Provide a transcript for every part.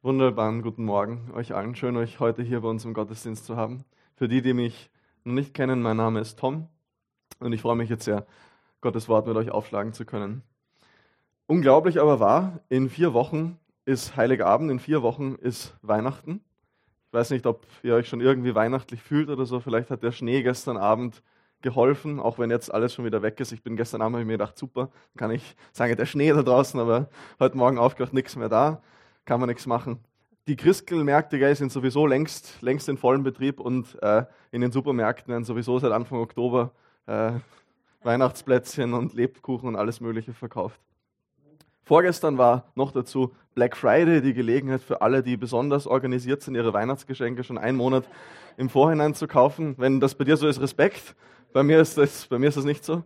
Wunderbaren guten Morgen euch allen. Schön, euch heute hier bei uns im Gottesdienst zu haben. Für die, die mich noch nicht kennen, mein Name ist Tom und ich freue mich jetzt sehr, Gottes Wort mit euch aufschlagen zu können. Unglaublich aber wahr, in vier Wochen ist Heiligabend, in vier Wochen ist Weihnachten. Ich weiß nicht, ob ihr euch schon irgendwie weihnachtlich fühlt oder so. Vielleicht hat der Schnee gestern Abend geholfen, auch wenn jetzt alles schon wieder weg ist. Ich bin gestern Abend, habe ich mir gedacht, super, kann ich sagen, der Schnee da draußen, aber heute Morgen aufgewacht, nichts mehr da kann man nichts machen. Die Christkindlmärkte gell, sind sowieso längst, längst in vollem Betrieb und äh, in den Supermärkten werden sowieso seit Anfang Oktober äh, Weihnachtsplätzchen und Lebkuchen und alles Mögliche verkauft. Vorgestern war noch dazu Black Friday, die Gelegenheit für alle, die besonders organisiert sind, ihre Weihnachtsgeschenke schon einen Monat im Vorhinein zu kaufen. Wenn das bei dir so ist, Respekt. Bei mir ist das, bei mir ist das nicht so.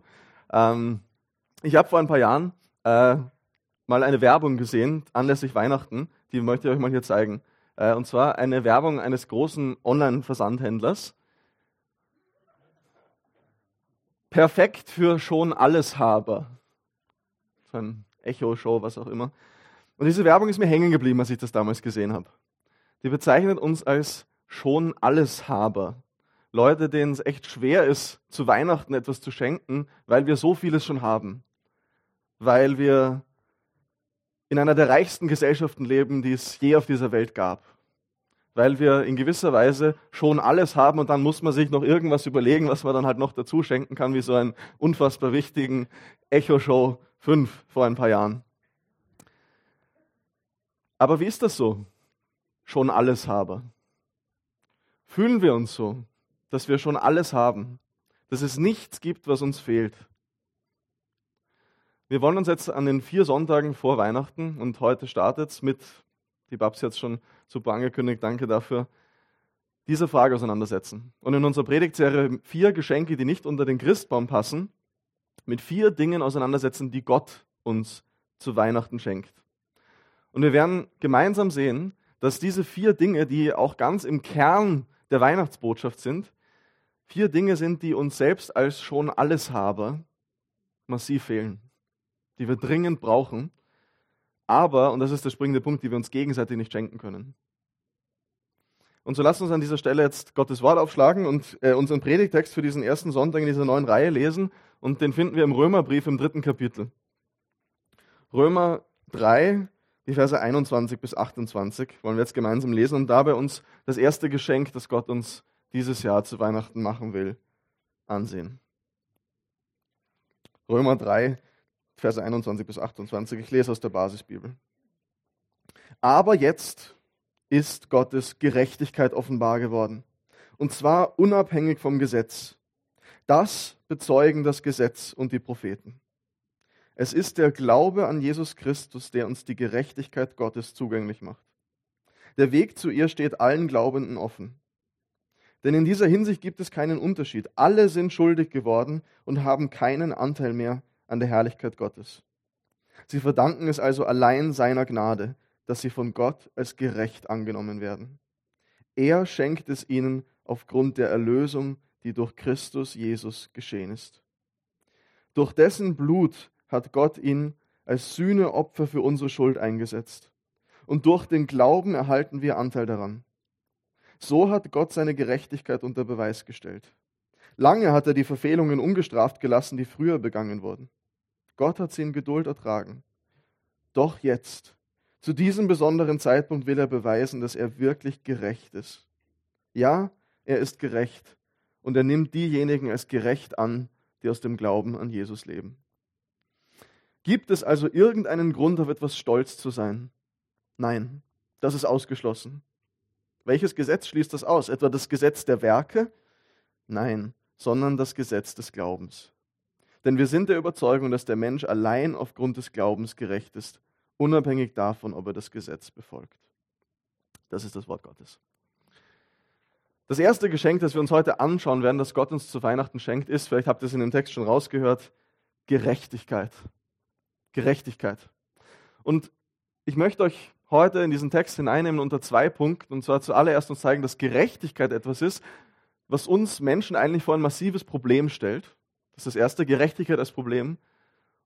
Ähm, ich habe vor ein paar Jahren äh, mal eine Werbung gesehen, anlässlich Weihnachten, die möchte ich euch mal hier zeigen. Äh, und zwar eine Werbung eines großen Online-Versandhändlers. Perfekt für schon Alleshaber. So ein Echo-Show, was auch immer. Und diese Werbung ist mir hängen geblieben, als ich das damals gesehen habe. Die bezeichnet uns als schon Alleshaber. Leute, denen es echt schwer ist, zu Weihnachten etwas zu schenken, weil wir so vieles schon haben. Weil wir in einer der reichsten Gesellschaften leben, die es je auf dieser Welt gab. Weil wir in gewisser Weise schon alles haben und dann muss man sich noch irgendwas überlegen, was man dann halt noch dazu schenken kann, wie so einen unfassbar wichtigen Echo Show 5 vor ein paar Jahren. Aber wie ist das so? Schon alles habe. Fühlen wir uns so, dass wir schon alles haben, dass es nichts gibt, was uns fehlt? Wir wollen uns jetzt an den vier Sonntagen vor Weihnachten und heute startet es mit, die Babs es schon super angekündigt, danke dafür, dieser Frage auseinandersetzen. Und in unserer Predigtserie vier Geschenke, die nicht unter den Christbaum passen, mit vier Dingen auseinandersetzen, die Gott uns zu Weihnachten schenkt. Und wir werden gemeinsam sehen, dass diese vier Dinge, die auch ganz im Kern der Weihnachtsbotschaft sind, vier Dinge sind, die uns selbst als schon Alleshaber massiv fehlen die wir dringend brauchen, aber, und das ist der springende Punkt, die wir uns gegenseitig nicht schenken können. Und so lasst uns an dieser Stelle jetzt Gottes Wort aufschlagen und äh, unseren Predigtext für diesen ersten Sonntag in dieser neuen Reihe lesen. Und den finden wir im Römerbrief im dritten Kapitel. Römer 3, die Verse 21 bis 28 wollen wir jetzt gemeinsam lesen und dabei uns das erste Geschenk, das Gott uns dieses Jahr zu Weihnachten machen will, ansehen. Römer 3, Verse 21 bis 28. Ich lese aus der Basisbibel. Aber jetzt ist Gottes Gerechtigkeit offenbar geworden. Und zwar unabhängig vom Gesetz. Das bezeugen das Gesetz und die Propheten. Es ist der Glaube an Jesus Christus, der uns die Gerechtigkeit Gottes zugänglich macht. Der Weg zu ihr steht allen Glaubenden offen. Denn in dieser Hinsicht gibt es keinen Unterschied. Alle sind schuldig geworden und haben keinen Anteil mehr an der Herrlichkeit Gottes. Sie verdanken es also allein seiner Gnade, dass sie von Gott als gerecht angenommen werden. Er schenkt es ihnen aufgrund der Erlösung, die durch Christus Jesus geschehen ist. Durch dessen Blut hat Gott ihn als Sühneopfer für unsere Schuld eingesetzt. Und durch den Glauben erhalten wir Anteil daran. So hat Gott seine Gerechtigkeit unter Beweis gestellt. Lange hat er die Verfehlungen ungestraft gelassen, die früher begangen wurden. Gott hat sie in Geduld ertragen. Doch jetzt, zu diesem besonderen Zeitpunkt will er beweisen, dass er wirklich gerecht ist. Ja, er ist gerecht und er nimmt diejenigen als gerecht an, die aus dem Glauben an Jesus leben. Gibt es also irgendeinen Grund, auf etwas stolz zu sein? Nein, das ist ausgeschlossen. Welches Gesetz schließt das aus? Etwa das Gesetz der Werke? Nein, sondern das Gesetz des Glaubens. Denn wir sind der Überzeugung, dass der Mensch allein aufgrund des Glaubens gerecht ist, unabhängig davon, ob er das Gesetz befolgt. Das ist das Wort Gottes. Das erste Geschenk, das wir uns heute anschauen werden, das Gott uns zu Weihnachten schenkt, ist, vielleicht habt ihr es in dem Text schon rausgehört, Gerechtigkeit. Gerechtigkeit. Und ich möchte euch heute in diesen Text hineinnehmen unter zwei Punkten. Und zwar zuallererst uns zeigen, dass Gerechtigkeit etwas ist, was uns Menschen eigentlich vor ein massives Problem stellt. Das ist das erste, Gerechtigkeit als Problem.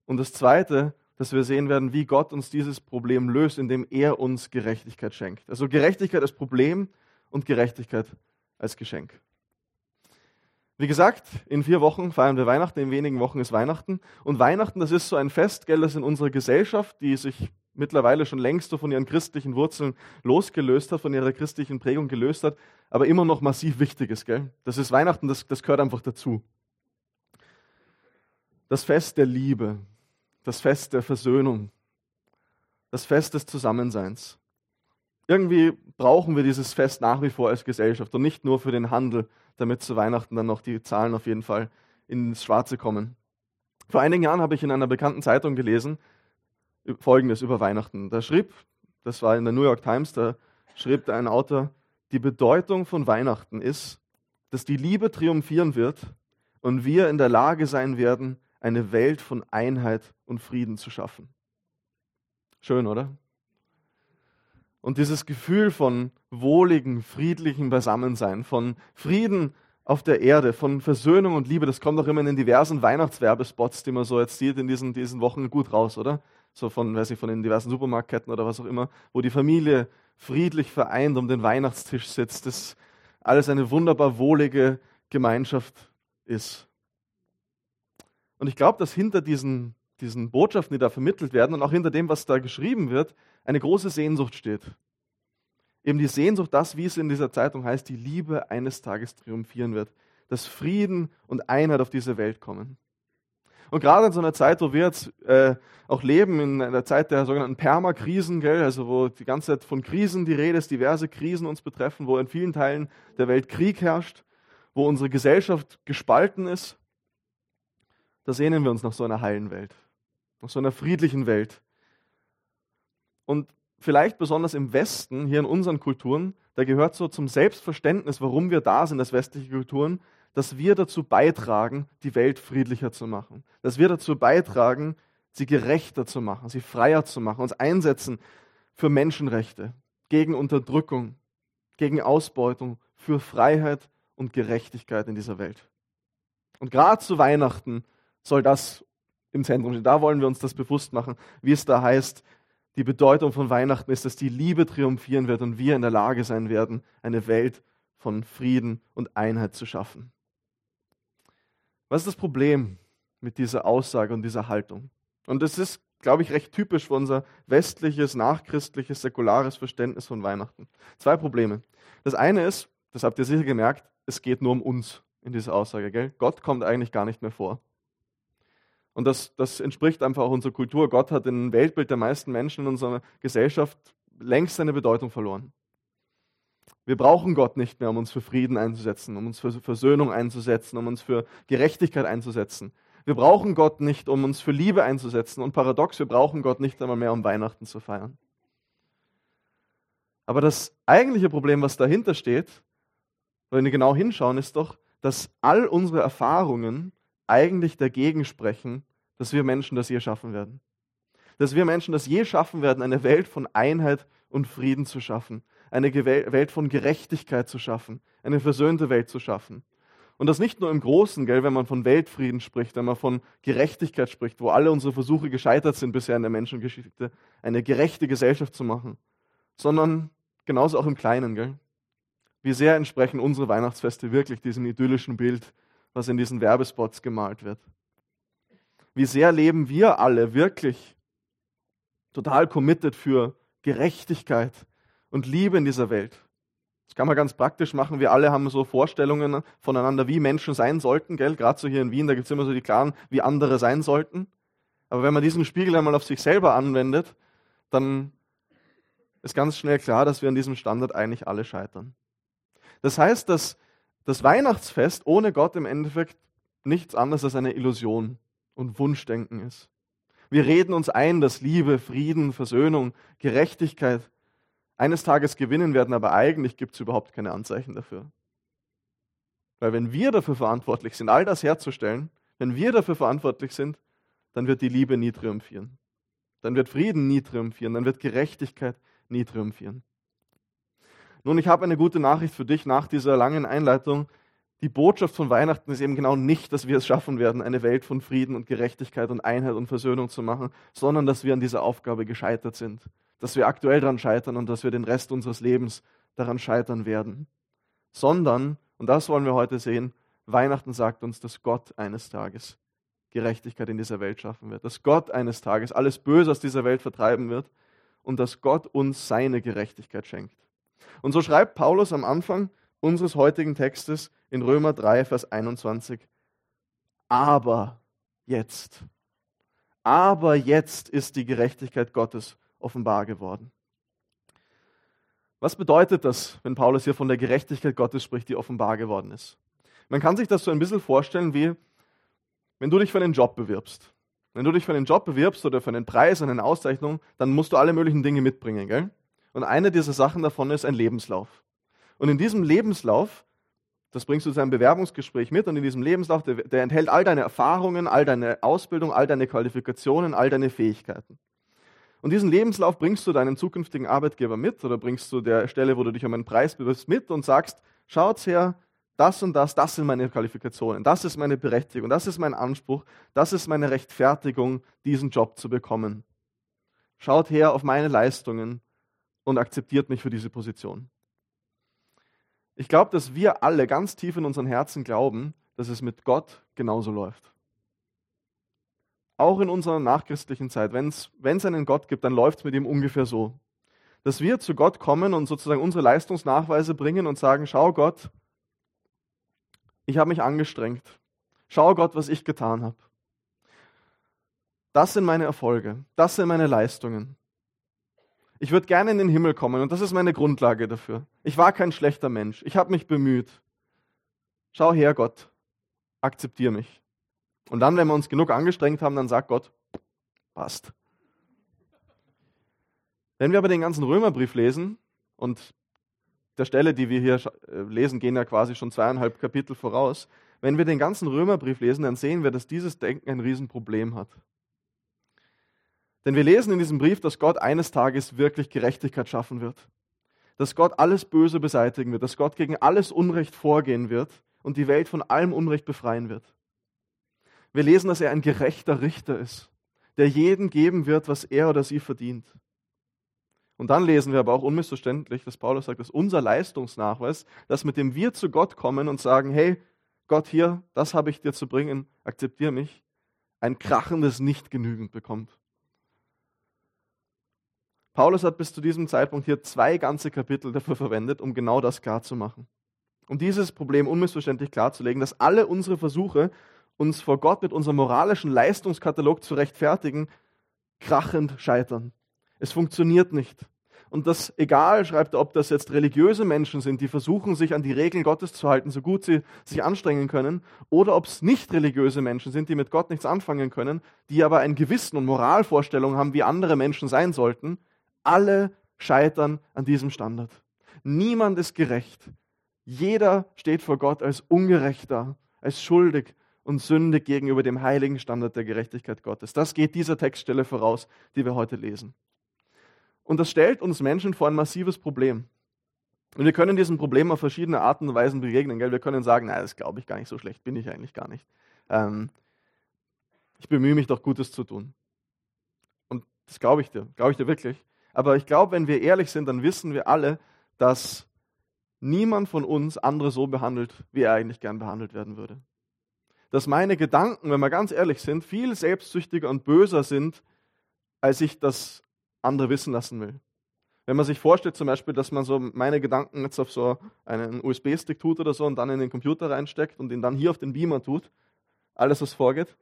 Und das zweite, dass wir sehen werden, wie Gott uns dieses Problem löst, indem er uns Gerechtigkeit schenkt. Also Gerechtigkeit als Problem und Gerechtigkeit als Geschenk. Wie gesagt, in vier Wochen feiern wir Weihnachten, in wenigen Wochen ist Weihnachten. Und Weihnachten, das ist so ein Fest, gell, das in unserer Gesellschaft, die sich mittlerweile schon längst so von ihren christlichen Wurzeln losgelöst hat, von ihrer christlichen Prägung gelöst hat, aber immer noch massiv wichtig ist. Gell? Das ist Weihnachten, das, das gehört einfach dazu. Das Fest der Liebe, das Fest der Versöhnung, das Fest des Zusammenseins. Irgendwie brauchen wir dieses Fest nach wie vor als Gesellschaft und nicht nur für den Handel, damit zu Weihnachten dann noch die Zahlen auf jeden Fall ins Schwarze kommen. Vor einigen Jahren habe ich in einer bekannten Zeitung gelesen, Folgendes über Weihnachten. Da schrieb, das war in der New York Times, da schrieb ein Autor, die Bedeutung von Weihnachten ist, dass die Liebe triumphieren wird und wir in der Lage sein werden, eine Welt von Einheit und Frieden zu schaffen. Schön, oder? Und dieses Gefühl von wohligen, friedlichen Beisammensein, von Frieden auf der Erde, von Versöhnung und Liebe, das kommt auch immer in den diversen Weihnachtswerbespots, die man so jetzt sieht in diesen, diesen Wochen gut raus, oder? So von, weiß ich, von den diversen Supermarktketten oder was auch immer, wo die Familie friedlich vereint um den Weihnachtstisch sitzt, das alles eine wunderbar wohlige Gemeinschaft ist. Und ich glaube, dass hinter diesen, diesen Botschaften, die da vermittelt werden und auch hinter dem, was da geschrieben wird, eine große Sehnsucht steht. Eben die Sehnsucht, das, wie es in dieser Zeitung heißt, die Liebe eines Tages triumphieren wird, dass Frieden und Einheit auf diese Welt kommen. Und gerade in so einer Zeit, wo wir jetzt äh, auch leben, in einer Zeit der sogenannten Permakrisen, gell, also wo die ganze Zeit von Krisen die Rede ist, diverse Krisen uns betreffen, wo in vielen Teilen der Welt Krieg herrscht, wo unsere Gesellschaft gespalten ist, da sehnen wir uns nach so einer heilen Welt, nach so einer friedlichen Welt. Und vielleicht besonders im Westen, hier in unseren Kulturen, da gehört so zum Selbstverständnis, warum wir da sind als westliche Kulturen, dass wir dazu beitragen, die Welt friedlicher zu machen. Dass wir dazu beitragen, sie gerechter zu machen, sie freier zu machen, uns einsetzen für Menschenrechte, gegen Unterdrückung, gegen Ausbeutung, für Freiheit und Gerechtigkeit in dieser Welt. Und gerade zu Weihnachten soll das im Zentrum stehen. Da wollen wir uns das bewusst machen, wie es da heißt, die Bedeutung von Weihnachten ist, dass die Liebe triumphieren wird und wir in der Lage sein werden, eine Welt von Frieden und Einheit zu schaffen. Was ist das Problem mit dieser Aussage und dieser Haltung? Und das ist, glaube ich, recht typisch für unser westliches, nachchristliches, säkulares Verständnis von Weihnachten. Zwei Probleme. Das eine ist, das habt ihr sicher gemerkt, es geht nur um uns in dieser Aussage. Gell? Gott kommt eigentlich gar nicht mehr vor. Und das, das entspricht einfach auch unserer Kultur. Gott hat im Weltbild der meisten Menschen in unserer Gesellschaft längst seine Bedeutung verloren. Wir brauchen Gott nicht mehr, um uns für Frieden einzusetzen, um uns für Versöhnung einzusetzen, um uns für Gerechtigkeit einzusetzen. Wir brauchen Gott nicht, um uns für Liebe einzusetzen. Und paradox, wir brauchen Gott nicht einmal mehr, um Weihnachten zu feiern. Aber das eigentliche Problem, was dahinter steht, wenn wir genau hinschauen, ist doch, dass all unsere Erfahrungen eigentlich dagegen sprechen, dass wir Menschen das je schaffen werden. Dass wir Menschen das je schaffen werden, eine Welt von Einheit und Frieden zu schaffen, eine Welt von Gerechtigkeit zu schaffen, eine versöhnte Welt zu schaffen. Und das nicht nur im Großen, gell, wenn man von Weltfrieden spricht, wenn man von Gerechtigkeit spricht, wo alle unsere Versuche gescheitert sind bisher in der Menschengeschichte, eine gerechte Gesellschaft zu machen, sondern genauso auch im Kleinen. Gell? Wie sehr entsprechen unsere Weihnachtsfeste wirklich diesem idyllischen Bild was in diesen Werbespots gemalt wird. Wie sehr leben wir alle wirklich total committed für Gerechtigkeit und Liebe in dieser Welt. Das kann man ganz praktisch machen. Wir alle haben so Vorstellungen voneinander, wie Menschen sein sollten. Gell? Gerade so hier in Wien, da gibt es immer so die klaren, wie andere sein sollten. Aber wenn man diesen Spiegel einmal auf sich selber anwendet, dann ist ganz schnell klar, dass wir an diesem Standard eigentlich alle scheitern. Das heißt, dass das Weihnachtsfest ohne Gott im Endeffekt nichts anderes als eine Illusion und Wunschdenken ist. Wir reden uns ein, dass Liebe, Frieden, Versöhnung, Gerechtigkeit eines Tages gewinnen werden, aber eigentlich gibt es überhaupt keine Anzeichen dafür. Weil wenn wir dafür verantwortlich sind, all das herzustellen, wenn wir dafür verantwortlich sind, dann wird die Liebe nie triumphieren. Dann wird Frieden nie triumphieren, dann wird Gerechtigkeit nie triumphieren. Nun, ich habe eine gute Nachricht für dich nach dieser langen Einleitung. die Botschaft von Weihnachten ist eben genau nicht, dass wir es schaffen werden, eine Welt von Frieden und Gerechtigkeit und Einheit und Versöhnung zu machen, sondern dass wir an dieser Aufgabe gescheitert sind. Dass wir aktuell daran scheitern und dass wir den Rest unseres Lebens daran scheitern werden. Sondern, und das wollen wir heute sehen, Weihnachten sagt uns, dass Gott eines Tages Gerechtigkeit in dieser Welt schaffen wird. Dass Gott eines Tages alles Böse aus dieser Welt vertreiben wird und dass Gott uns seine Gerechtigkeit schenkt. Und so schreibt Paulus am Anfang unseres heutigen Textes in Römer 3, Vers 21. Aber jetzt, aber jetzt ist die Gerechtigkeit Gottes offenbar geworden. Was bedeutet das, wenn Paulus hier von der Gerechtigkeit Gottes spricht, die offenbar geworden ist? Man kann sich das so ein bisschen vorstellen, wie wenn du dich für einen Job bewirbst. Wenn du dich für einen Job bewirbst oder für einen Preis, eine Auszeichnung, dann musst du alle möglichen Dinge mitbringen. Gell? Und eine dieser Sachen davon ist ein Lebenslauf. Und in diesem Lebenslauf, das bringst du zu einem Bewerbungsgespräch mit, und in diesem Lebenslauf, der, der enthält all deine Erfahrungen, all deine Ausbildung, all deine Qualifikationen, all deine Fähigkeiten. Und diesen Lebenslauf bringst du deinem zukünftigen Arbeitgeber mit oder bringst du der Stelle, wo du dich um einen Preis bewirbst, mit und sagst, schaut her, das und das, das sind meine Qualifikationen, das ist meine Berechtigung, das ist mein Anspruch, das ist meine Rechtfertigung, diesen Job zu bekommen. Schaut her auf meine Leistungen und akzeptiert mich für diese Position. Ich glaube, dass wir alle ganz tief in unseren Herzen glauben, dass es mit Gott genauso läuft. Auch in unserer nachchristlichen Zeit, wenn es einen Gott gibt, dann läuft es mit ihm ungefähr so. Dass wir zu Gott kommen und sozusagen unsere Leistungsnachweise bringen und sagen, schau Gott, ich habe mich angestrengt. Schau Gott, was ich getan habe. Das sind meine Erfolge, das sind meine Leistungen. Ich würde gerne in den Himmel kommen und das ist meine Grundlage dafür. Ich war kein schlechter Mensch. Ich habe mich bemüht. Schau her, Gott. Akzeptier mich. Und dann, wenn wir uns genug angestrengt haben, dann sagt Gott, passt. Wenn wir aber den ganzen Römerbrief lesen und der Stelle, die wir hier äh, lesen, gehen ja quasi schon zweieinhalb Kapitel voraus. Wenn wir den ganzen Römerbrief lesen, dann sehen wir, dass dieses Denken ein Riesenproblem hat. Denn wir lesen in diesem Brief, dass Gott eines Tages wirklich Gerechtigkeit schaffen wird. Dass Gott alles Böse beseitigen wird, dass Gott gegen alles Unrecht vorgehen wird und die Welt von allem Unrecht befreien wird. Wir lesen, dass er ein gerechter Richter ist, der jedem geben wird, was er oder sie verdient. Und dann lesen wir aber auch unmissverständlich, dass Paulus sagt, dass unser Leistungsnachweis, das mit dem wir zu Gott kommen und sagen, hey, Gott hier, das habe ich dir zu bringen, akzeptiere mich, ein krachendes Nicht-Genügend bekommt. Paulus hat bis zu diesem Zeitpunkt hier zwei ganze Kapitel dafür verwendet, um genau das klarzumachen. Um dieses Problem unmissverständlich klarzulegen, dass alle unsere Versuche, uns vor Gott mit unserem moralischen Leistungskatalog zu rechtfertigen, krachend scheitern. Es funktioniert nicht. Und das egal, schreibt er, ob das jetzt religiöse Menschen sind, die versuchen, sich an die Regeln Gottes zu halten, so gut sie sich anstrengen können, oder ob es nicht religiöse Menschen sind, die mit Gott nichts anfangen können, die aber ein Gewissen und Moralvorstellungen haben, wie andere Menschen sein sollten, alle scheitern an diesem Standard. Niemand ist gerecht. Jeder steht vor Gott als ungerechter, als schuldig und sündig gegenüber dem heiligen Standard der Gerechtigkeit Gottes. Das geht dieser Textstelle voraus, die wir heute lesen. Und das stellt uns Menschen vor ein massives Problem. Und wir können diesem Problem auf verschiedene Arten und Weisen begegnen. Gell? Wir können sagen, nein, das glaube ich gar nicht, so schlecht bin ich eigentlich gar nicht. Ähm, ich bemühe mich doch Gutes zu tun. Und das glaube ich dir, glaube ich dir wirklich. Aber ich glaube, wenn wir ehrlich sind, dann wissen wir alle, dass niemand von uns andere so behandelt, wie er eigentlich gern behandelt werden würde. Dass meine Gedanken, wenn wir ganz ehrlich sind, viel selbstsüchtiger und böser sind, als ich das andere wissen lassen will. Wenn man sich vorstellt zum Beispiel, dass man so meine Gedanken jetzt auf so einen USB-Stick tut oder so und dann in den Computer reinsteckt und ihn dann hier auf den Beamer tut, alles was vorgeht,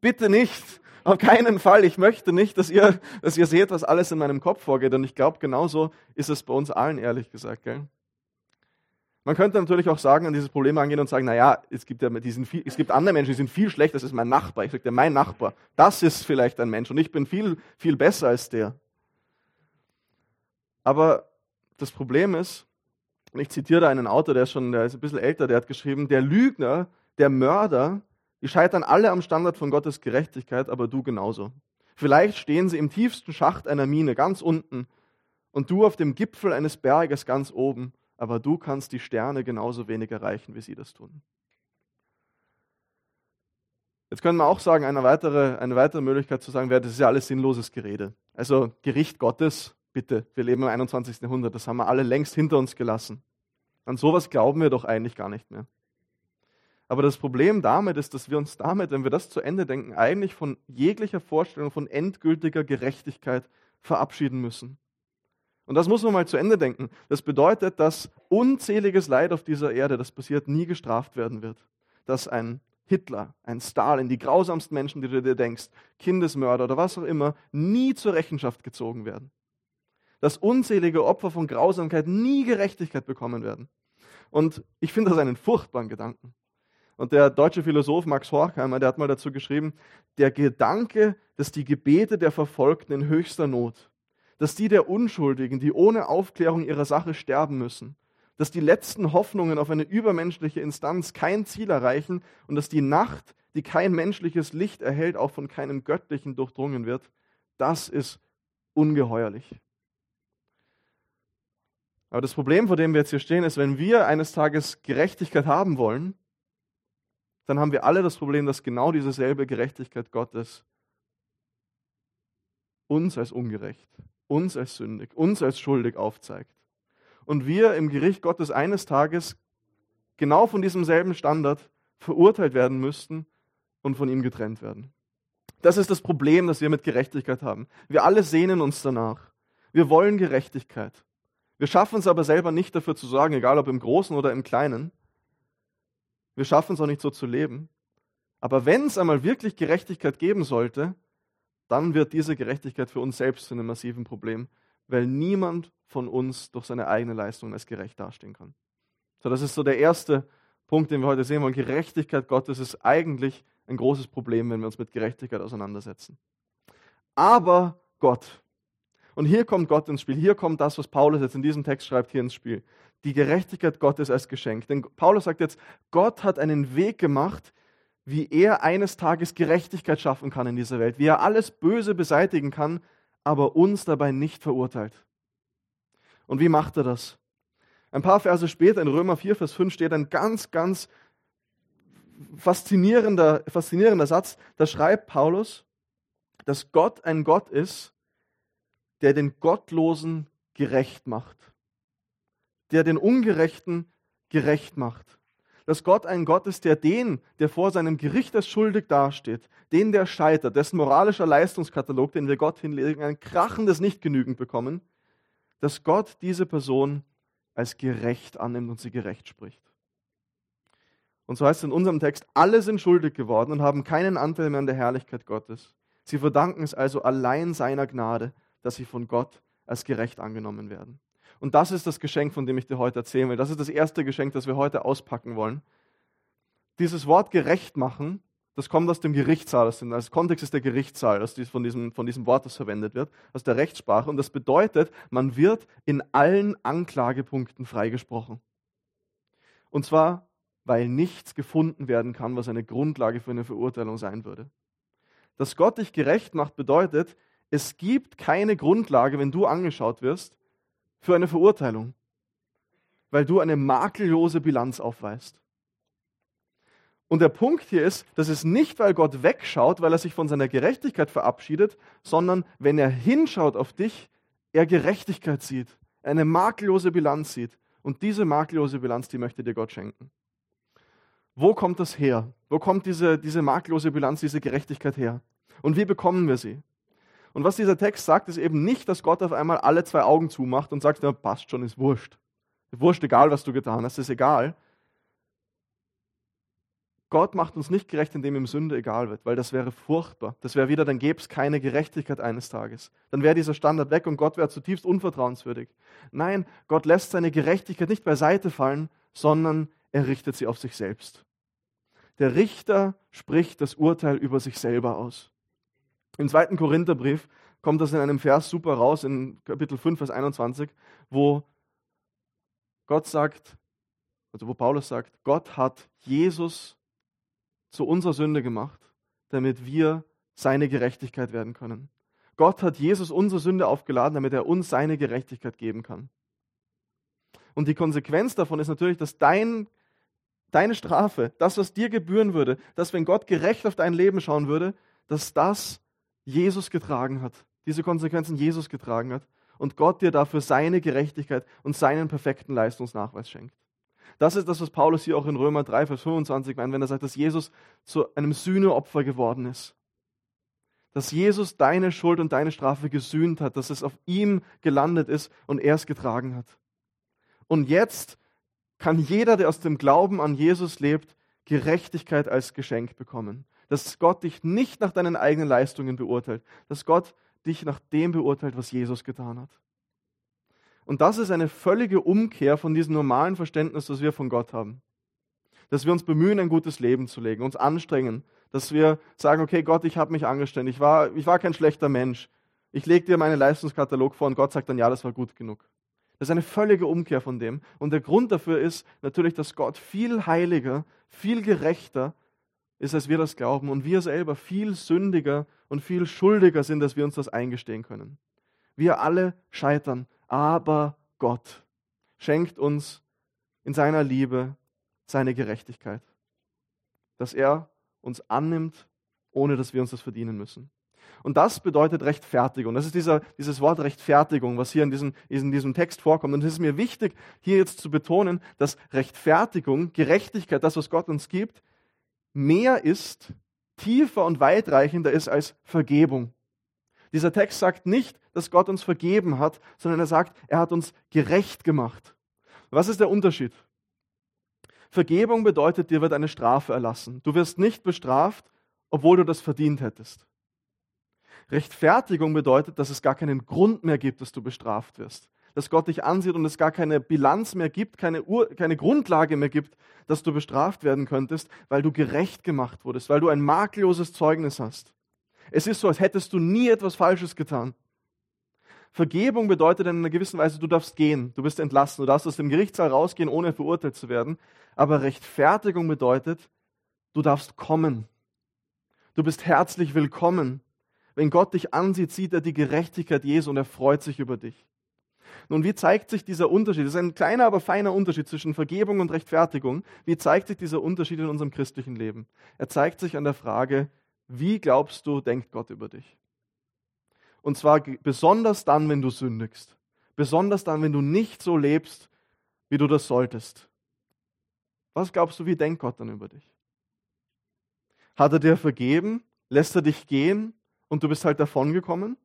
bitte nicht. Auf keinen Fall. Ich möchte nicht, dass ihr, dass ihr seht, was alles in meinem Kopf vorgeht. Und ich glaube, genauso ist es bei uns allen, ehrlich gesagt. Gell? Man könnte natürlich auch sagen, an dieses Problem angehen und sagen, naja, es gibt ja diesen viel, es gibt andere Menschen, die sind viel schlechter, das ist mein Nachbar. Ich sage, mein Nachbar, das ist vielleicht ein Mensch und ich bin viel, viel besser als der. Aber das Problem ist, und ich zitiere da einen Autor, der ist schon, der ist ein bisschen älter, der hat geschrieben, der Lügner, der Mörder, die scheitern alle am Standard von Gottes Gerechtigkeit, aber du genauso. Vielleicht stehen sie im tiefsten Schacht einer Mine, ganz unten, und du auf dem Gipfel eines Berges ganz oben, aber du kannst die Sterne genauso wenig erreichen, wie sie das tun. Jetzt können wir auch sagen, eine weitere, eine weitere Möglichkeit zu sagen wäre, das ist ja alles sinnloses Gerede. Also Gericht Gottes, bitte, wir leben im 21. Jahrhundert, das haben wir alle längst hinter uns gelassen. An sowas glauben wir doch eigentlich gar nicht mehr. Aber das Problem damit ist, dass wir uns damit, wenn wir das zu Ende denken, eigentlich von jeglicher Vorstellung von endgültiger Gerechtigkeit verabschieden müssen. Und das muss man mal zu Ende denken. Das bedeutet, dass unzähliges Leid auf dieser Erde, das passiert, nie gestraft werden wird. Dass ein Hitler, ein Stalin, die grausamsten Menschen, die du dir denkst, Kindesmörder oder was auch immer, nie zur Rechenschaft gezogen werden. Dass unzählige Opfer von Grausamkeit nie Gerechtigkeit bekommen werden. Und ich finde das einen furchtbaren Gedanken. Und der deutsche Philosoph Max Horkheimer, der hat mal dazu geschrieben, der Gedanke, dass die Gebete der Verfolgten in höchster Not, dass die der Unschuldigen, die ohne Aufklärung ihrer Sache sterben müssen, dass die letzten Hoffnungen auf eine übermenschliche Instanz kein Ziel erreichen und dass die Nacht, die kein menschliches Licht erhält, auch von keinem Göttlichen durchdrungen wird, das ist ungeheuerlich. Aber das Problem, vor dem wir jetzt hier stehen, ist, wenn wir eines Tages Gerechtigkeit haben wollen, dann haben wir alle das Problem, dass genau diese selbe Gerechtigkeit Gottes uns als ungerecht, uns als sündig, uns als schuldig aufzeigt und wir im Gericht Gottes eines Tages genau von diesem selben Standard verurteilt werden müssten und von ihm getrennt werden. Das ist das Problem, das wir mit Gerechtigkeit haben. Wir alle sehnen uns danach. Wir wollen Gerechtigkeit. Wir schaffen es aber selber nicht dafür zu sorgen, egal ob im Großen oder im Kleinen. Wir schaffen es auch nicht so zu leben. Aber wenn es einmal wirklich Gerechtigkeit geben sollte, dann wird diese Gerechtigkeit für uns selbst zu einem massiven Problem, weil niemand von uns durch seine eigene Leistung als gerecht dastehen kann. So, das ist so der erste Punkt, den wir heute sehen wollen. Gerechtigkeit Gottes ist eigentlich ein großes Problem, wenn wir uns mit Gerechtigkeit auseinandersetzen. Aber Gott. Und hier kommt Gott ins Spiel. Hier kommt das, was Paulus jetzt in diesem Text schreibt, hier ins Spiel. Die Gerechtigkeit Gottes als Geschenk. Denn Paulus sagt jetzt, Gott hat einen Weg gemacht, wie er eines Tages Gerechtigkeit schaffen kann in dieser Welt, wie er alles Böse beseitigen kann, aber uns dabei nicht verurteilt. Und wie macht er das? Ein paar Verse später in Römer 4, Vers 5 steht ein ganz, ganz faszinierender, faszinierender Satz. Da schreibt Paulus, dass Gott ein Gott ist, der den Gottlosen gerecht macht, der den Ungerechten gerecht macht. Dass Gott ein Gott ist, der den, der vor seinem Gericht als schuldig dasteht, den, der scheitert, dessen moralischer Leistungskatalog, den wir Gott hinlegen, ein krachendes Nicht-Genügend bekommen, dass Gott diese Person als gerecht annimmt und sie gerecht spricht. Und so heißt es in unserem Text, alle sind schuldig geworden und haben keinen Anteil mehr an der Herrlichkeit Gottes. Sie verdanken es also allein seiner Gnade, dass sie von Gott als gerecht angenommen werden. Und das ist das Geschenk, von dem ich dir heute erzählen will. Das ist das erste Geschenk, das wir heute auspacken wollen. Dieses Wort gerecht machen das kommt aus dem Gerichtssaal. Das ist, Kontext ist der Gerichtssaal, das von diesem, von diesem Wort, das verwendet wird, aus der Rechtssprache. Und das bedeutet, man wird in allen Anklagepunkten freigesprochen. Und zwar, weil nichts gefunden werden kann, was eine Grundlage für eine Verurteilung sein würde. Dass Gott dich gerecht macht, bedeutet, es gibt keine Grundlage, wenn du angeschaut wirst, für eine Verurteilung, weil du eine makellose Bilanz aufweist. Und der Punkt hier ist, dass es nicht, weil Gott wegschaut, weil er sich von seiner Gerechtigkeit verabschiedet, sondern wenn er hinschaut auf dich, er Gerechtigkeit sieht, eine makellose Bilanz sieht. Und diese makellose Bilanz, die möchte dir Gott schenken. Wo kommt das her? Wo kommt diese, diese makellose Bilanz, diese Gerechtigkeit her? Und wie bekommen wir sie? Und was dieser Text sagt, ist eben nicht, dass Gott auf einmal alle zwei Augen zumacht und sagt, na, passt schon, ist wurscht. Wurscht, egal was du getan hast, ist egal, Gott macht uns nicht gerecht, indem ihm Sünde egal wird, weil das wäre furchtbar. Das wäre wieder, dann gäbe es keine Gerechtigkeit eines Tages. Dann wäre dieser Standard weg und Gott wäre zutiefst unvertrauenswürdig. Nein, Gott lässt seine Gerechtigkeit nicht beiseite fallen, sondern er richtet sie auf sich selbst. Der Richter spricht das Urteil über sich selber aus. Im zweiten Korintherbrief kommt das in einem Vers super raus, in Kapitel 5, Vers 21, wo Gott sagt, also wo Paulus sagt, Gott hat Jesus zu unserer Sünde gemacht, damit wir seine Gerechtigkeit werden können. Gott hat Jesus unsere Sünde aufgeladen, damit er uns seine Gerechtigkeit geben kann. Und die Konsequenz davon ist natürlich, dass dein, deine Strafe, das, was dir gebühren würde, dass wenn Gott gerecht auf dein Leben schauen würde, dass das Jesus getragen hat. Diese Konsequenzen Jesus getragen hat. Und Gott dir dafür seine Gerechtigkeit und seinen perfekten Leistungsnachweis schenkt. Das ist das, was Paulus hier auch in Römer 3, Vers 25 meint, wenn er sagt, dass Jesus zu einem Sühneopfer geworden ist. Dass Jesus deine Schuld und deine Strafe gesühnt hat, dass es auf ihm gelandet ist und er es getragen hat. Und jetzt kann jeder, der aus dem Glauben an Jesus lebt, Gerechtigkeit als Geschenk bekommen. Dass Gott dich nicht nach deinen eigenen Leistungen beurteilt, dass Gott dich nach dem beurteilt, was Jesus getan hat. Und das ist eine völlige Umkehr von diesem normalen Verständnis, das wir von Gott haben. Dass wir uns bemühen, ein gutes Leben zu legen, uns anstrengen, dass wir sagen, okay, Gott, ich habe mich angestrengt, ich war, ich war kein schlechter Mensch. Ich lege dir meinen Leistungskatalog vor und Gott sagt dann, ja, das war gut genug. Das ist eine völlige Umkehr von dem. Und der Grund dafür ist natürlich, dass Gott viel heiliger, viel gerechter ist, als wir das glauben. Und wir selber viel sündiger und viel schuldiger sind, dass wir uns das eingestehen können. Wir alle scheitern aber Gott schenkt uns in seiner Liebe seine Gerechtigkeit, dass er uns annimmt, ohne dass wir uns das verdienen müssen. Und das bedeutet Rechtfertigung. Das ist dieser, dieses Wort Rechtfertigung, was hier in diesem, in diesem Text vorkommt. Und es ist mir wichtig, hier jetzt zu betonen, dass Rechtfertigung, Gerechtigkeit, das, was Gott uns gibt, mehr ist, tiefer und weitreichender ist als Vergebung. Dieser Text sagt nicht, dass Gott uns vergeben hat, sondern er sagt, er hat uns gerecht gemacht. Was ist der Unterschied? Vergebung bedeutet, dir wird eine Strafe erlassen. Du wirst nicht bestraft, obwohl du das verdient hättest. Rechtfertigung bedeutet, dass es gar keinen Grund mehr gibt, dass du bestraft wirst. Dass Gott dich ansieht und es gar keine Bilanz mehr gibt, keine, Ur keine Grundlage mehr gibt, dass du bestraft werden könntest, weil du gerecht gemacht wurdest, weil du ein makelloses Zeugnis hast. Es ist so, als hättest du nie etwas Falsches getan. Vergebung bedeutet in einer gewissen Weise, du darfst gehen, du bist entlassen, du darfst aus dem Gerichtssaal rausgehen, ohne verurteilt zu werden. Aber Rechtfertigung bedeutet, du darfst kommen. Du bist herzlich willkommen. Wenn Gott dich ansieht, sieht er die Gerechtigkeit Jesu und er freut sich über dich. Nun, wie zeigt sich dieser Unterschied? Das ist ein kleiner, aber feiner Unterschied zwischen Vergebung und Rechtfertigung. Wie zeigt sich dieser Unterschied in unserem christlichen Leben? Er zeigt sich an der Frage, wie glaubst du, denkt Gott über dich? Und zwar besonders dann, wenn du sündigst. Besonders dann, wenn du nicht so lebst, wie du das solltest. Was glaubst du, wie denkt Gott dann über dich? Hat er dir vergeben? Lässt er dich gehen und du bist halt davongekommen?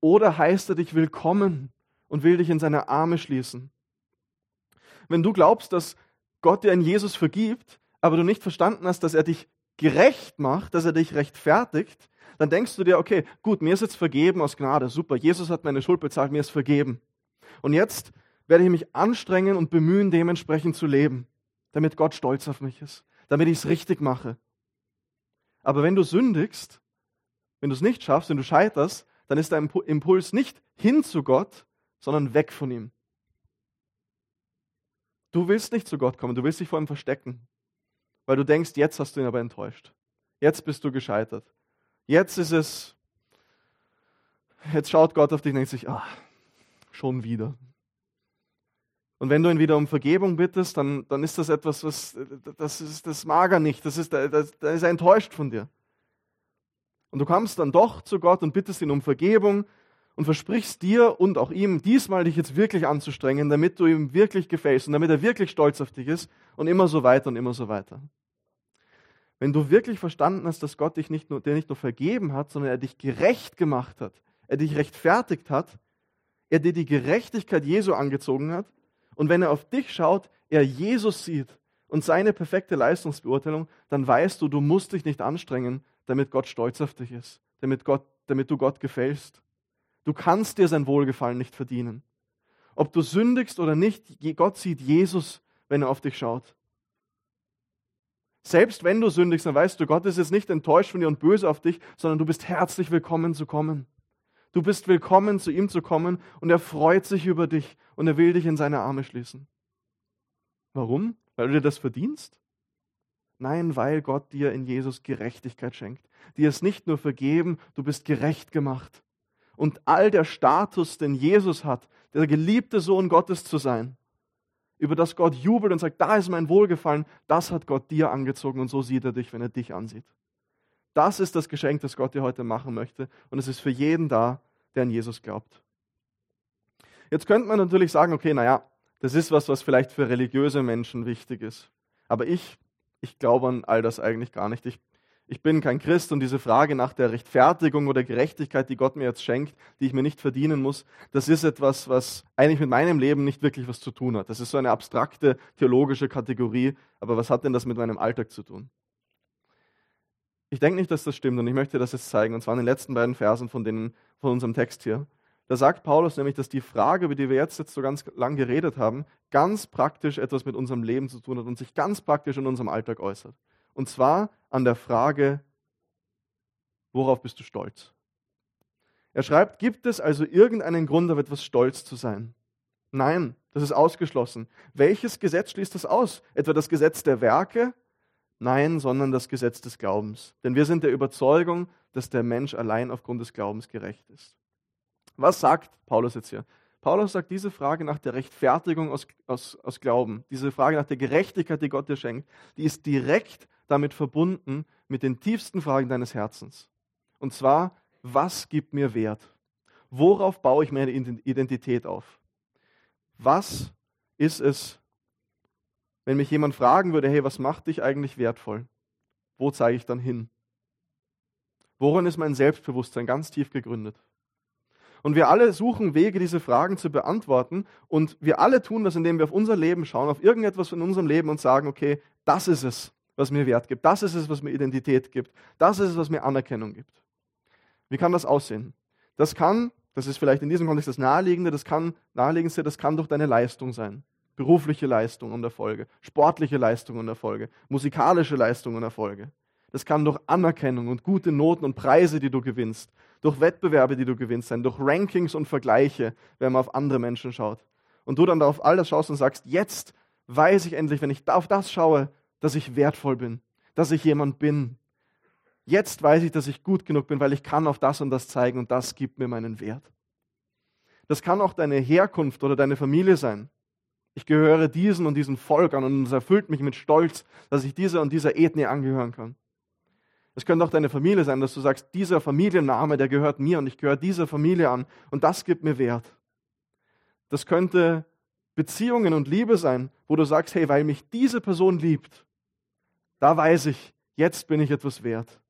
Oder heißt er dich willkommen und will dich in seine Arme schließen? Wenn du glaubst, dass Gott dir in Jesus vergibt, aber du nicht verstanden hast, dass er dich gerecht macht, dass er dich rechtfertigt, dann denkst du dir, okay, gut, mir ist jetzt vergeben aus Gnade, super, Jesus hat meine Schuld bezahlt, mir ist vergeben. Und jetzt werde ich mich anstrengen und bemühen, dementsprechend zu leben, damit Gott stolz auf mich ist, damit ich es richtig mache. Aber wenn du sündigst, wenn du es nicht schaffst, wenn du scheiterst, dann ist dein Impuls nicht hin zu Gott, sondern weg von ihm. Du willst nicht zu Gott kommen, du willst dich vor ihm verstecken, weil du denkst, jetzt hast du ihn aber enttäuscht. Jetzt bist du gescheitert. Jetzt ist es, jetzt schaut Gott auf dich und denkt sich, ah, schon wieder. Und wenn du ihn wieder um Vergebung bittest, dann, dann ist das etwas, was, das ist, das mag er nicht, das ist, das, da ist er enttäuscht von dir. Und du kommst dann doch zu Gott und bittest ihn um Vergebung und versprichst dir und auch ihm, diesmal dich jetzt wirklich anzustrengen, damit du ihm wirklich gefällst und damit er wirklich stolz auf dich ist und immer so weiter und immer so weiter. Wenn du wirklich verstanden hast, dass Gott dich nicht nur, dir nicht nur vergeben hat, sondern er dich gerecht gemacht hat, er dich rechtfertigt hat, er dir die Gerechtigkeit Jesu angezogen hat und wenn er auf dich schaut, er Jesus sieht und seine perfekte Leistungsbeurteilung, dann weißt du, du musst dich nicht anstrengen, damit Gott stolz auf dich ist, damit, Gott, damit du Gott gefällst. Du kannst dir sein Wohlgefallen nicht verdienen. Ob du sündigst oder nicht, Gott sieht Jesus, wenn er auf dich schaut. Selbst wenn du sündigst, dann weißt du, Gott ist jetzt nicht enttäuscht von dir und böse auf dich, sondern du bist herzlich willkommen zu kommen. Du bist willkommen, zu ihm zu kommen und er freut sich über dich und er will dich in seine Arme schließen. Warum? Weil du dir das verdienst? Nein, weil Gott dir in Jesus Gerechtigkeit schenkt. Dir ist nicht nur vergeben, du bist gerecht gemacht. Und all der Status, den Jesus hat, der geliebte Sohn Gottes zu sein, über das Gott jubelt und sagt, da ist mein Wohlgefallen, das hat Gott dir angezogen und so sieht er dich, wenn er dich ansieht. Das ist das Geschenk, das Gott dir heute machen möchte und es ist für jeden da, der an Jesus glaubt. Jetzt könnte man natürlich sagen, okay, naja, das ist was, was vielleicht für religiöse Menschen wichtig ist. Aber ich, ich glaube an all das eigentlich gar nicht. Ich ich bin kein Christ und diese Frage nach der Rechtfertigung oder Gerechtigkeit, die Gott mir jetzt schenkt, die ich mir nicht verdienen muss, das ist etwas, was eigentlich mit meinem Leben nicht wirklich was zu tun hat. Das ist so eine abstrakte theologische Kategorie, aber was hat denn das mit meinem Alltag zu tun? Ich denke nicht, dass das stimmt und ich möchte das jetzt zeigen, und zwar in den letzten beiden Versen von, denen, von unserem Text hier. Da sagt Paulus nämlich, dass die Frage, über die wir jetzt, jetzt so ganz lang geredet haben, ganz praktisch etwas mit unserem Leben zu tun hat und sich ganz praktisch in unserem Alltag äußert. Und zwar an der Frage, worauf bist du stolz? Er schreibt, gibt es also irgendeinen Grund, auf etwas stolz zu sein? Nein, das ist ausgeschlossen. Welches Gesetz schließt das aus? Etwa das Gesetz der Werke? Nein, sondern das Gesetz des Glaubens. Denn wir sind der Überzeugung, dass der Mensch allein aufgrund des Glaubens gerecht ist. Was sagt Paulus jetzt hier? Paulus sagt diese Frage nach der Rechtfertigung aus, aus, aus Glauben, diese Frage nach der Gerechtigkeit, die Gott dir schenkt, die ist direkt damit verbunden mit den tiefsten Fragen deines Herzens. Und zwar, was gibt mir Wert? Worauf baue ich meine Identität auf? Was ist es, wenn mich jemand fragen würde, hey, was macht dich eigentlich wertvoll? Wo zeige ich dann hin? Worin ist mein Selbstbewusstsein ganz tief gegründet? Und wir alle suchen Wege, diese Fragen zu beantworten. Und wir alle tun das, indem wir auf unser Leben schauen, auf irgendetwas in unserem Leben und sagen, okay, das ist es was mir Wert gibt. Das ist es, was mir Identität gibt. Das ist es, was mir Anerkennung gibt. Wie kann das aussehen? Das kann, das ist vielleicht in diesem Kontext das Naheliegende, das kann, Naheliegendste, das kann durch deine Leistung sein. Berufliche Leistung und Erfolge, sportliche Leistung und Erfolge, musikalische Leistung und Erfolge. Das kann durch Anerkennung und gute Noten und Preise, die du gewinnst, durch Wettbewerbe, die du gewinnst sein, durch Rankings und Vergleiche, wenn man auf andere Menschen schaut. Und du dann auf all das schaust und sagst, jetzt weiß ich endlich, wenn ich auf das schaue, dass ich wertvoll bin, dass ich jemand bin. Jetzt weiß ich, dass ich gut genug bin, weil ich kann auf das und das zeigen und das gibt mir meinen Wert. Das kann auch deine Herkunft oder deine Familie sein. Ich gehöre diesen und diesen Volk an und es erfüllt mich mit Stolz, dass ich dieser und dieser Ethnie angehören kann. Es könnte auch deine Familie sein, dass du sagst, dieser Familienname, der gehört mir und ich gehöre dieser Familie an und das gibt mir Wert. Das könnte Beziehungen und Liebe sein, wo du sagst, hey, weil mich diese Person liebt, da weiß ich, jetzt bin ich etwas wert.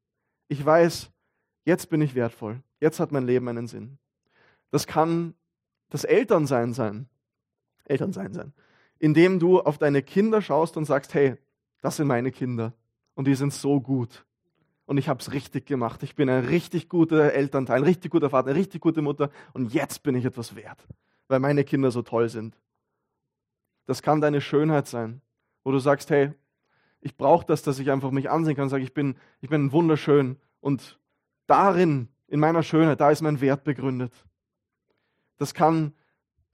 Ich weiß, jetzt bin ich wertvoll. Jetzt hat mein Leben einen Sinn. Das kann das Elternsein sein. Elternsein sein. Indem du auf deine Kinder schaust und sagst, hey, das sind meine Kinder und die sind so gut. Und ich habe es richtig gemacht. Ich bin ein richtig guter Elternteil, ein richtig guter Vater, eine richtig gute Mutter und jetzt bin ich etwas wert, weil meine Kinder so toll sind. Das kann deine Schönheit sein, wo du sagst, hey, ich brauche das, dass ich einfach mich ansehen kann und sage, ich bin, ich bin wunderschön. Und darin, in meiner Schönheit, da ist mein Wert begründet. Das kann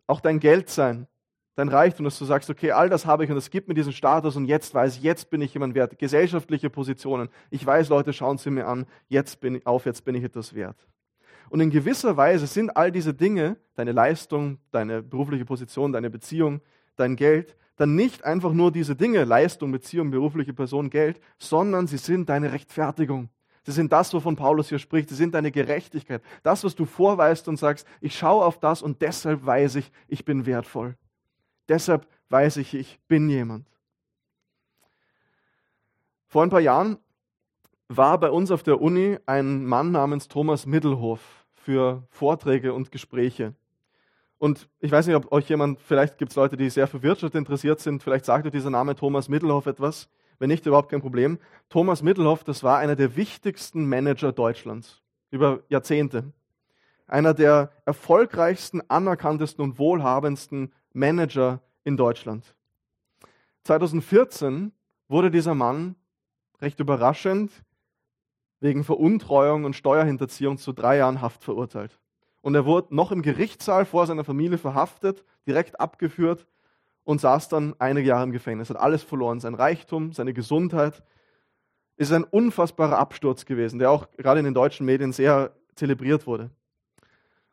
auch dein Geld sein, dein Reichtum, dass du sagst, okay, all das habe ich und das gibt mir diesen Status und jetzt weiß ich, jetzt bin ich jemand wert. Gesellschaftliche Positionen. Ich weiß, Leute schauen sie mir an, jetzt bin ich auf, jetzt bin ich etwas wert. Und in gewisser Weise sind all diese Dinge, deine Leistung, deine berufliche Position, deine Beziehung, dein Geld, dann nicht einfach nur diese Dinge, Leistung, Beziehung, berufliche Person, Geld, sondern sie sind deine Rechtfertigung. Sie sind das, wovon Paulus hier spricht. Sie sind deine Gerechtigkeit. Das, was du vorweist und sagst, ich schaue auf das und deshalb weiß ich, ich bin wertvoll. Deshalb weiß ich, ich bin jemand. Vor ein paar Jahren war bei uns auf der Uni ein Mann namens Thomas Middelhoff für Vorträge und Gespräche. Und ich weiß nicht, ob euch jemand, vielleicht gibt es Leute, die sehr für Wirtschaft interessiert sind, vielleicht sagt euch dieser Name Thomas Mittelhoff etwas. Wenn nicht, überhaupt kein Problem. Thomas Mittelhoff, das war einer der wichtigsten Manager Deutschlands über Jahrzehnte. Einer der erfolgreichsten, anerkanntesten und wohlhabendsten Manager in Deutschland. 2014 wurde dieser Mann recht überraschend wegen Veruntreuung und Steuerhinterziehung zu drei Jahren Haft verurteilt. Und er wurde noch im Gerichtssaal vor seiner Familie verhaftet, direkt abgeführt und saß dann einige Jahre im Gefängnis. Hat alles verloren, sein Reichtum, seine Gesundheit. Ist ein unfassbarer Absturz gewesen, der auch gerade in den deutschen Medien sehr zelebriert wurde.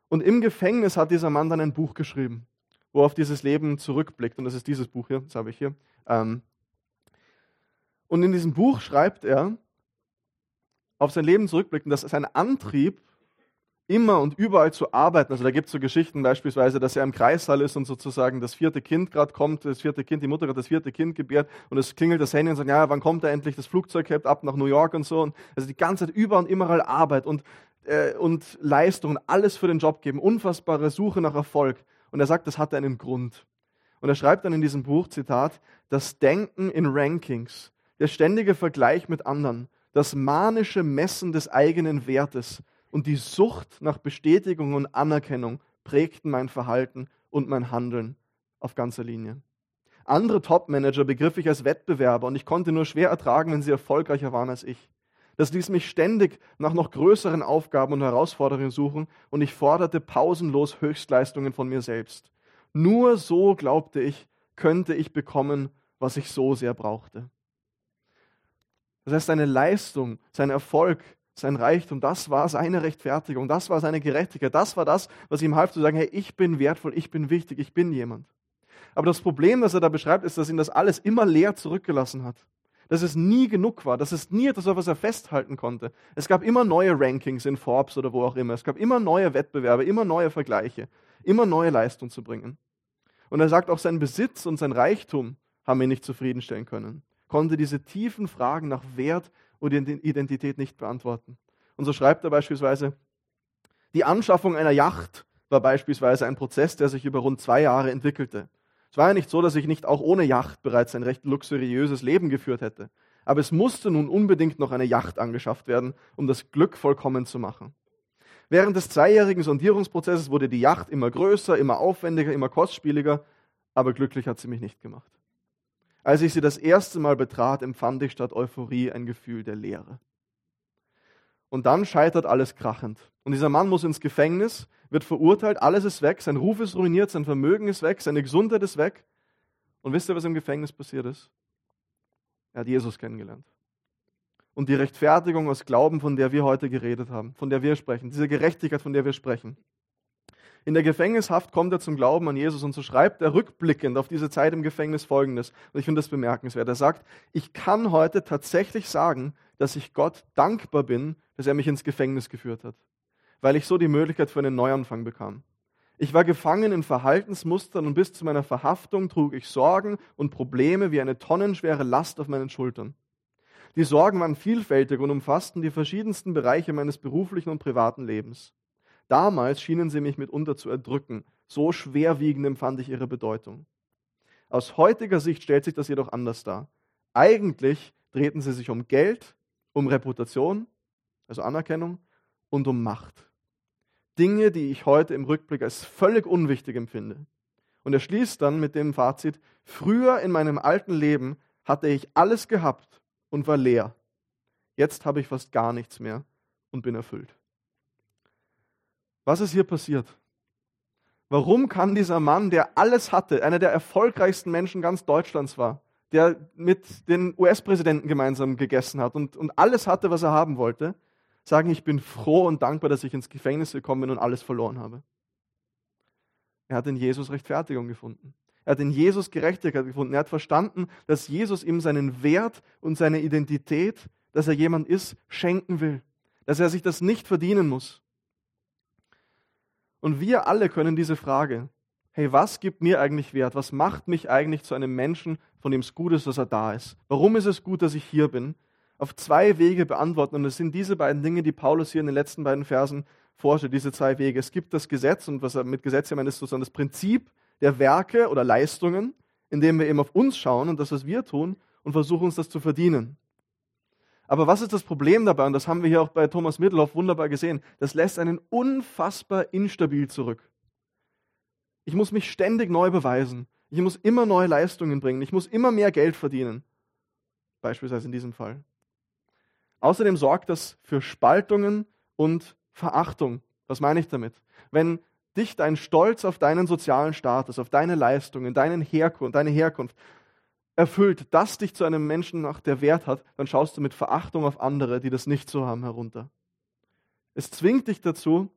Und im Gefängnis hat dieser Mann dann ein Buch geschrieben, wo er auf dieses Leben zurückblickt. Und das ist dieses Buch hier, das habe ich hier. Ähm, und in diesem Buch schreibt er, auf sein Leben zurückblicken, dass sein Antrieb immer und überall zu arbeiten. Also da gibt es so Geschichten beispielsweise, dass er im Kreissaal ist und sozusagen das vierte Kind gerade kommt, das vierte Kind, die Mutter hat das vierte Kind gebärt und es klingelt das Handy und sagt, ja, wann kommt er endlich, das Flugzeug hebt ab nach New York und so. Und also die ganze Zeit über und überall Arbeit und, äh, und Leistung, alles für den Job geben, unfassbare Suche nach Erfolg. Und er sagt, das hat einen Grund. Und er schreibt dann in diesem Buch, Zitat, das Denken in Rankings, der ständige Vergleich mit anderen, das manische Messen des eigenen Wertes und die Sucht nach Bestätigung und Anerkennung prägten mein Verhalten und mein Handeln auf ganzer Linie. Andere Top-Manager begriff ich als Wettbewerber und ich konnte nur schwer ertragen, wenn sie erfolgreicher waren als ich. Das ließ mich ständig nach noch größeren Aufgaben und Herausforderungen suchen und ich forderte pausenlos Höchstleistungen von mir selbst. Nur so, glaubte ich, könnte ich bekommen, was ich so sehr brauchte. Das heißt, seine Leistung, sein Erfolg, sein Reichtum, das war seine Rechtfertigung, das war seine Gerechtigkeit, das war das, was ihm half zu sagen, hey, ich bin wertvoll, ich bin wichtig, ich bin jemand. Aber das Problem, das er da beschreibt, ist, dass ihn das alles immer leer zurückgelassen hat. Dass es nie genug war, dass es nie etwas war, was er festhalten konnte. Es gab immer neue Rankings in Forbes oder wo auch immer. Es gab immer neue Wettbewerbe, immer neue Vergleiche, immer neue Leistung zu bringen. Und er sagt, auch sein Besitz und sein Reichtum haben ihn nicht zufriedenstellen können konnte diese tiefen Fragen nach Wert und Identität nicht beantworten. Und so schreibt er beispielsweise, die Anschaffung einer Yacht war beispielsweise ein Prozess, der sich über rund zwei Jahre entwickelte. Es war ja nicht so, dass ich nicht auch ohne Yacht bereits ein recht luxuriöses Leben geführt hätte. Aber es musste nun unbedingt noch eine Yacht angeschafft werden, um das Glück vollkommen zu machen. Während des zweijährigen Sondierungsprozesses wurde die Yacht immer größer, immer aufwendiger, immer kostspieliger, aber glücklich hat sie mich nicht gemacht. Als ich sie das erste Mal betrat, empfand ich statt Euphorie ein Gefühl der Leere. Und dann scheitert alles krachend. Und dieser Mann muss ins Gefängnis, wird verurteilt, alles ist weg, sein Ruf ist ruiniert, sein Vermögen ist weg, seine Gesundheit ist weg. Und wisst ihr, was im Gefängnis passiert ist? Er hat Jesus kennengelernt. Und die Rechtfertigung aus Glauben, von der wir heute geredet haben, von der wir sprechen, diese Gerechtigkeit, von der wir sprechen, in der Gefängnishaft kommt er zum Glauben an Jesus und so schreibt er rückblickend auf diese Zeit im Gefängnis folgendes. Und ich finde das bemerkenswert. Er sagt, ich kann heute tatsächlich sagen, dass ich Gott dankbar bin, dass er mich ins Gefängnis geführt hat, weil ich so die Möglichkeit für einen Neuanfang bekam. Ich war gefangen in Verhaltensmustern und bis zu meiner Verhaftung trug ich Sorgen und Probleme wie eine tonnenschwere Last auf meinen Schultern. Die Sorgen waren vielfältig und umfassten die verschiedensten Bereiche meines beruflichen und privaten Lebens. Damals schienen sie mich mitunter zu erdrücken. So schwerwiegend empfand ich ihre Bedeutung. Aus heutiger Sicht stellt sich das jedoch anders dar. Eigentlich drehten sie sich um Geld, um Reputation, also Anerkennung, und um Macht. Dinge, die ich heute im Rückblick als völlig unwichtig empfinde. Und er schließt dann mit dem Fazit, früher in meinem alten Leben hatte ich alles gehabt und war leer. Jetzt habe ich fast gar nichts mehr und bin erfüllt. Was ist hier passiert? Warum kann dieser Mann, der alles hatte, einer der erfolgreichsten Menschen ganz Deutschlands war, der mit den US-Präsidenten gemeinsam gegessen hat und, und alles hatte, was er haben wollte, sagen, ich bin froh und dankbar, dass ich ins Gefängnis gekommen bin und alles verloren habe? Er hat in Jesus Rechtfertigung gefunden. Er hat in Jesus Gerechtigkeit gefunden. Er hat verstanden, dass Jesus ihm seinen Wert und seine Identität, dass er jemand ist, schenken will. Dass er sich das nicht verdienen muss. Und wir alle können diese Frage, hey, was gibt mir eigentlich Wert? Was macht mich eigentlich zu einem Menschen, von dem es gut ist, dass er da ist? Warum ist es gut, dass ich hier bin? Auf zwei Wege beantworten. Und es sind diese beiden Dinge, die Paulus hier in den letzten beiden Versen vorstellt, diese zwei Wege. Es gibt das Gesetz, und was er mit Gesetz meint, ist sozusagen das Prinzip der Werke oder Leistungen, indem wir eben auf uns schauen und das, was wir tun, und versuchen uns das zu verdienen. Aber was ist das Problem dabei? Und das haben wir hier auch bei Thomas Middelhoff wunderbar gesehen. Das lässt einen unfassbar instabil zurück. Ich muss mich ständig neu beweisen. Ich muss immer neue Leistungen bringen. Ich muss immer mehr Geld verdienen. Beispielsweise in diesem Fall. Außerdem sorgt das für Spaltungen und Verachtung. Was meine ich damit? Wenn dich dein Stolz auf deinen sozialen Status, auf deine Leistungen, deinen Herkunft, deine Herkunft erfüllt, das dich zu einem Menschen nach der Wert hat, dann schaust du mit Verachtung auf andere, die das nicht so haben, herunter. Es zwingt dich dazu,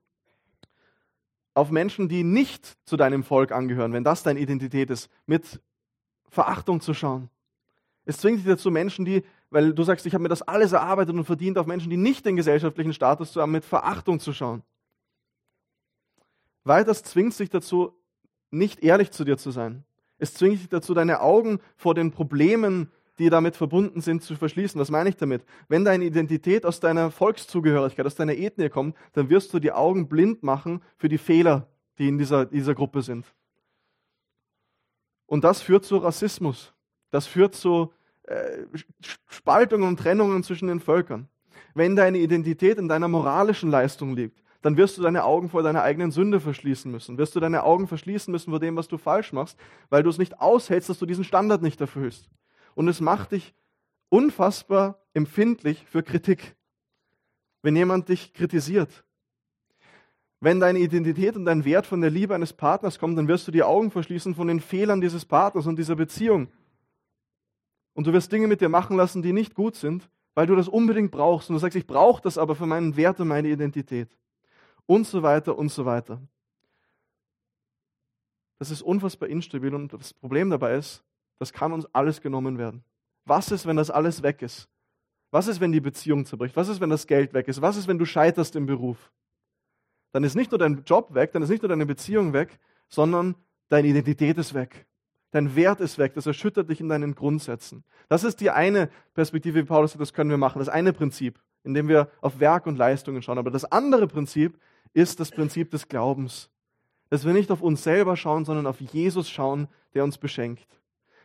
auf Menschen, die nicht zu deinem Volk angehören, wenn das deine Identität ist, mit Verachtung zu schauen. Es zwingt dich dazu, Menschen, die, weil du sagst, ich habe mir das alles erarbeitet und verdient, auf Menschen, die nicht den gesellschaftlichen Status zu haben, mit Verachtung zu schauen. Weil das zwingt dich dazu, nicht ehrlich zu dir zu sein. Es zwingt dich dazu, deine Augen vor den Problemen, die damit verbunden sind, zu verschließen. Was meine ich damit? Wenn deine Identität aus deiner Volkszugehörigkeit, aus deiner Ethnie kommt, dann wirst du die Augen blind machen für die Fehler, die in dieser, dieser Gruppe sind. Und das führt zu Rassismus. Das führt zu äh, Spaltungen und Trennungen zwischen den Völkern. Wenn deine Identität in deiner moralischen Leistung liegt, dann wirst du deine Augen vor deiner eigenen Sünde verschließen müssen. Wirst du deine Augen verschließen müssen vor dem, was du falsch machst, weil du es nicht aushältst, dass du diesen Standard nicht erfüllst. Und es macht dich unfassbar empfindlich für Kritik. Wenn jemand dich kritisiert, wenn deine Identität und dein Wert von der Liebe eines Partners kommt, dann wirst du die Augen verschließen von den Fehlern dieses Partners und dieser Beziehung. Und du wirst Dinge mit dir machen lassen, die nicht gut sind, weil du das unbedingt brauchst. Und du sagst, ich brauche das aber für meinen Wert und meine Identität und so weiter und so weiter. Das ist unfassbar instabil und das Problem dabei ist, das kann uns alles genommen werden. Was ist, wenn das alles weg ist? Was ist, wenn die Beziehung zerbricht? Was ist, wenn das Geld weg ist? Was ist, wenn du scheiterst im Beruf? Dann ist nicht nur dein Job weg, dann ist nicht nur deine Beziehung weg, sondern deine Identität ist weg. Dein Wert ist weg, das erschüttert dich in deinen Grundsätzen. Das ist die eine Perspektive, wie Paulus sagt, das können wir machen, das eine Prinzip, in dem wir auf Werk und Leistungen schauen. Aber das andere Prinzip ist das Prinzip des Glaubens. Dass wir nicht auf uns selber schauen, sondern auf Jesus schauen, der uns beschenkt.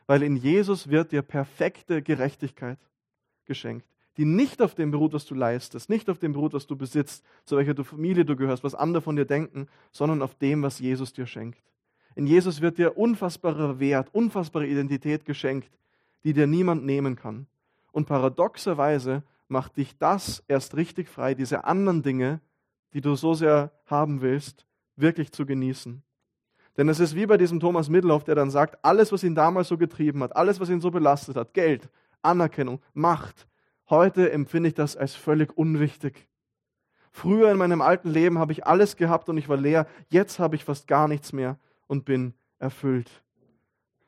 Weil in Jesus wird dir perfekte Gerechtigkeit geschenkt, die nicht auf dem beruht, was du leistest, nicht auf dem beruht, was du besitzt, zu welcher Familie du gehörst, was andere von dir denken, sondern auf dem, was Jesus dir schenkt. In Jesus wird dir unfassbarer Wert, unfassbare Identität geschenkt, die dir niemand nehmen kann. Und paradoxerweise macht dich das erst richtig frei, diese anderen Dinge, die du so sehr haben willst, wirklich zu genießen. Denn es ist wie bei diesem Thomas Middelhoff, der dann sagt, alles, was ihn damals so getrieben hat, alles, was ihn so belastet hat, Geld, Anerkennung, Macht, heute empfinde ich das als völlig unwichtig. Früher in meinem alten Leben habe ich alles gehabt und ich war leer, jetzt habe ich fast gar nichts mehr und bin erfüllt,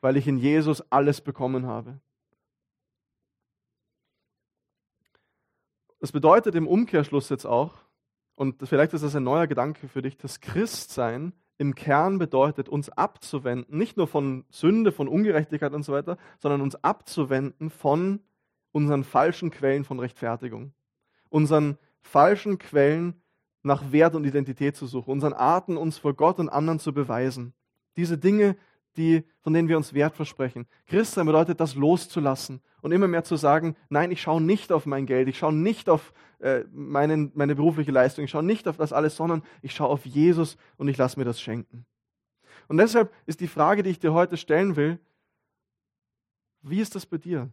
weil ich in Jesus alles bekommen habe. Das bedeutet im Umkehrschluss jetzt auch, und vielleicht ist das ein neuer Gedanke für dich, dass Christsein im Kern bedeutet, uns abzuwenden, nicht nur von Sünde, von Ungerechtigkeit und so weiter, sondern uns abzuwenden von unseren falschen Quellen von Rechtfertigung, unseren falschen Quellen nach Wert und Identität zu suchen, unseren Arten, uns vor Gott und anderen zu beweisen. Diese Dinge, die, von denen wir uns Wert versprechen. Christsein bedeutet, das loszulassen und immer mehr zu sagen, nein, ich schaue nicht auf mein Geld, ich schaue nicht auf äh, meinen, meine berufliche Leistung, ich schaue nicht auf das alles, sondern ich schaue auf Jesus und ich lasse mir das schenken. Und deshalb ist die Frage, die ich dir heute stellen will, wie ist das bei dir?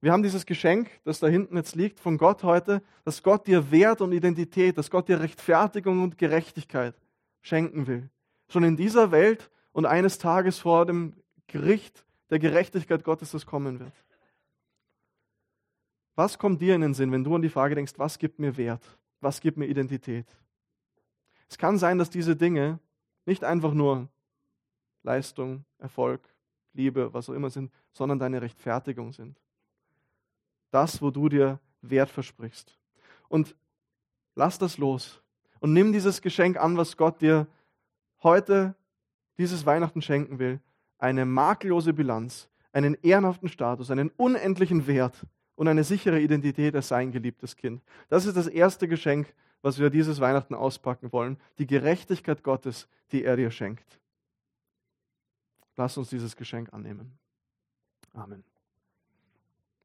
Wir haben dieses Geschenk, das da hinten jetzt liegt, von Gott heute, dass Gott dir Wert und Identität, dass Gott dir Rechtfertigung und Gerechtigkeit schenken will. Schon in dieser Welt und eines Tages vor dem Gericht der Gerechtigkeit Gottes, das kommen wird. Was kommt dir in den Sinn, wenn du an die Frage denkst, was gibt mir Wert? Was gibt mir Identität? Es kann sein, dass diese Dinge nicht einfach nur Leistung, Erfolg, Liebe, was auch immer sind, sondern deine Rechtfertigung sind. Das, wo du dir Wert versprichst. Und lass das los und nimm dieses Geschenk an, was Gott dir heute dieses Weihnachten schenken will, eine makellose Bilanz, einen ehrenhaften Status, einen unendlichen Wert und eine sichere Identität als sein geliebtes Kind. Das ist das erste Geschenk, was wir dieses Weihnachten auspacken wollen, die Gerechtigkeit Gottes, die er dir schenkt. Lass uns dieses Geschenk annehmen. Amen.